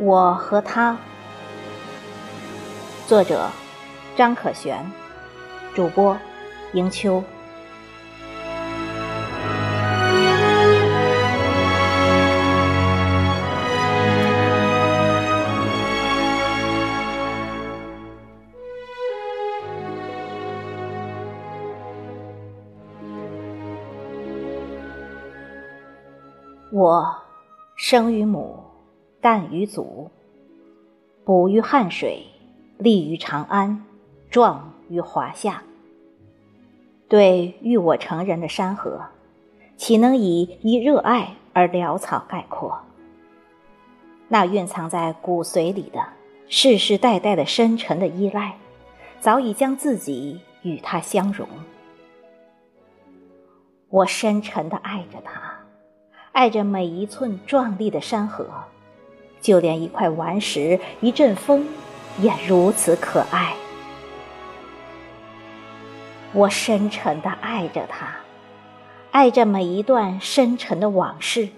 我和他，作者张可璇，主播迎秋。我生于母。诞于祖，哺于汉水，立于长安，壮于华夏。对育我成人的山河，岂能以一热爱而潦草概括？那蕴藏在骨髓里的世世代代的深沉的依赖，早已将自己与他相融。我深沉的爱着他，爱着每一寸壮丽的山河。就连一块顽石、一阵风，也如此可爱。我深沉的爱着他，爱着每一段深沉的往事，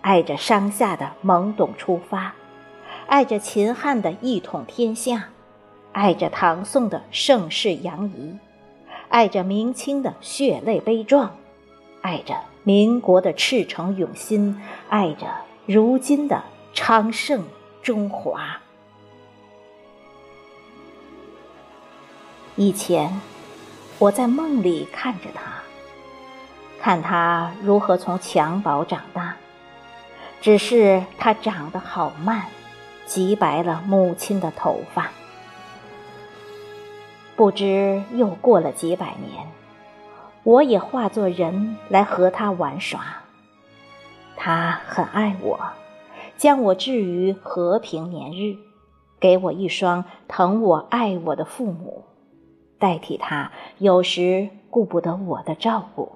爱着商夏的懵懂出发，爱着秦汉的一统天下，爱着唐宋的盛世洋溢，爱着明清的血泪悲壮，爱着民国的赤诚永新，爱着如今的。昌盛中华。以前，我在梦里看着他，看他如何从襁褓长大，只是他长得好慢，极白了母亲的头发。不知又过了几百年，我也化作人来和他玩耍。他很爱我。将我置于和平年日，给我一双疼我爱我的父母，代替他有时顾不得我的照顾。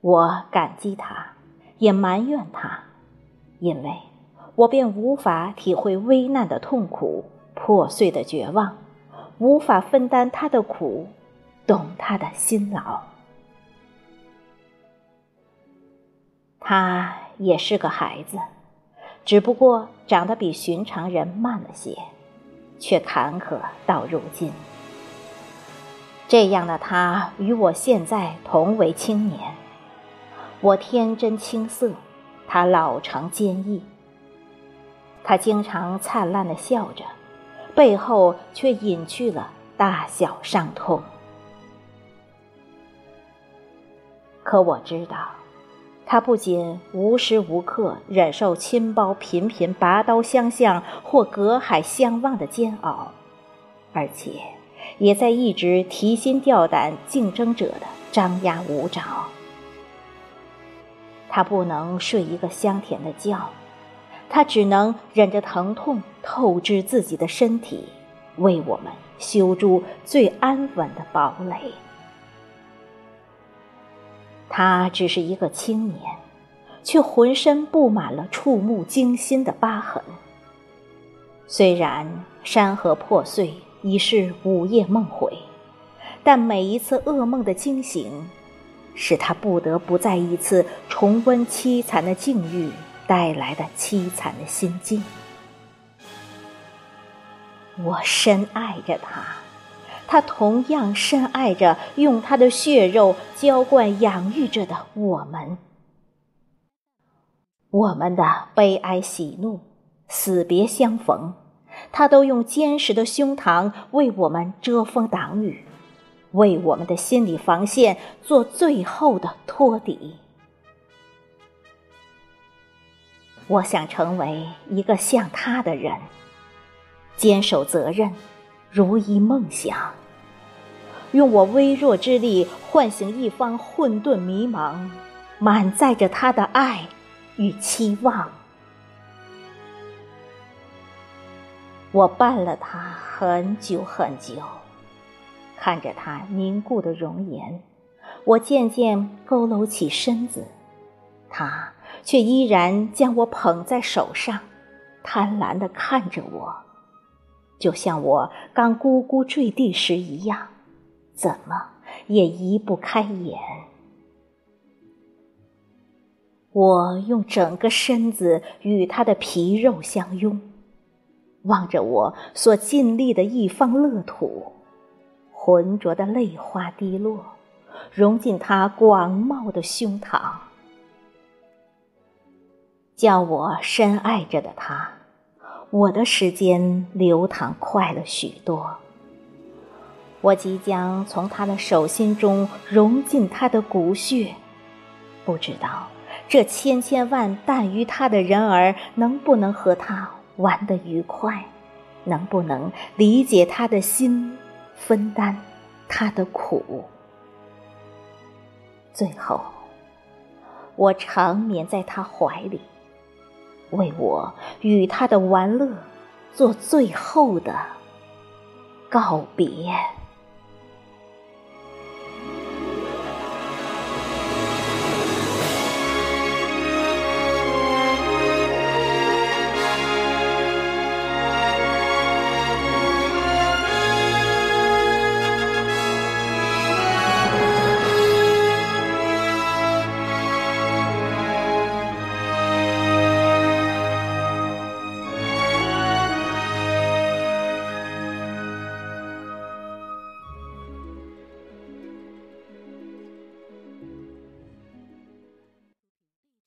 我感激他，也埋怨他，因为我便无法体会危难的痛苦、破碎的绝望，无法分担他的苦，懂他的辛劳。他。也是个孩子，只不过长得比寻常人慢了些，却坎坷到如今。这样的他与我现在同为青年，我天真青涩，他老成坚毅。他经常灿烂的笑着，背后却隐去了大小伤痛。可我知道。他不仅无时无刻忍受亲胞频频拔刀相向或隔海相望的煎熬，而且也在一直提心吊胆竞争者的张牙舞爪。他不能睡一个香甜的觉，他只能忍着疼痛透支自己的身体，为我们修筑最安稳的堡垒。他只是一个青年，却浑身布满了触目惊心的疤痕。虽然山河破碎已是午夜梦回，但每一次噩梦的惊醒，使他不得不再一次重温凄惨的境遇带来的凄惨的心境。我深爱着他。他同样深爱着用他的血肉浇灌养育着的我们，我们的悲哀喜怒、死别相逢，他都用坚实的胸膛为我们遮风挡雨，为我们的心理防线做最后的托底。我想成为一个像他的人，坚守责任。如一梦想，用我微弱之力唤醒一方混沌迷茫，满载着他的爱与期望。我伴了他很久很久，看着他凝固的容颜，我渐渐佝偻起身子，他却依然将我捧在手上，贪婪地看着我。就像我刚咕咕坠地时一样，怎么也移不开眼。我用整个身子与他的皮肉相拥，望着我所尽力的一方乐土，浑浊的泪花滴落，融进他广袤的胸膛，叫我深爱着的他，我的时间流淌快了许多。我即将从他的手心中融进他的骨血，不知道这千千万惮于他的人儿能不能和他玩得愉快，能不能理解他的心，分担他的苦。最后，我长眠在他怀里，为我与他的玩乐做最后的告别。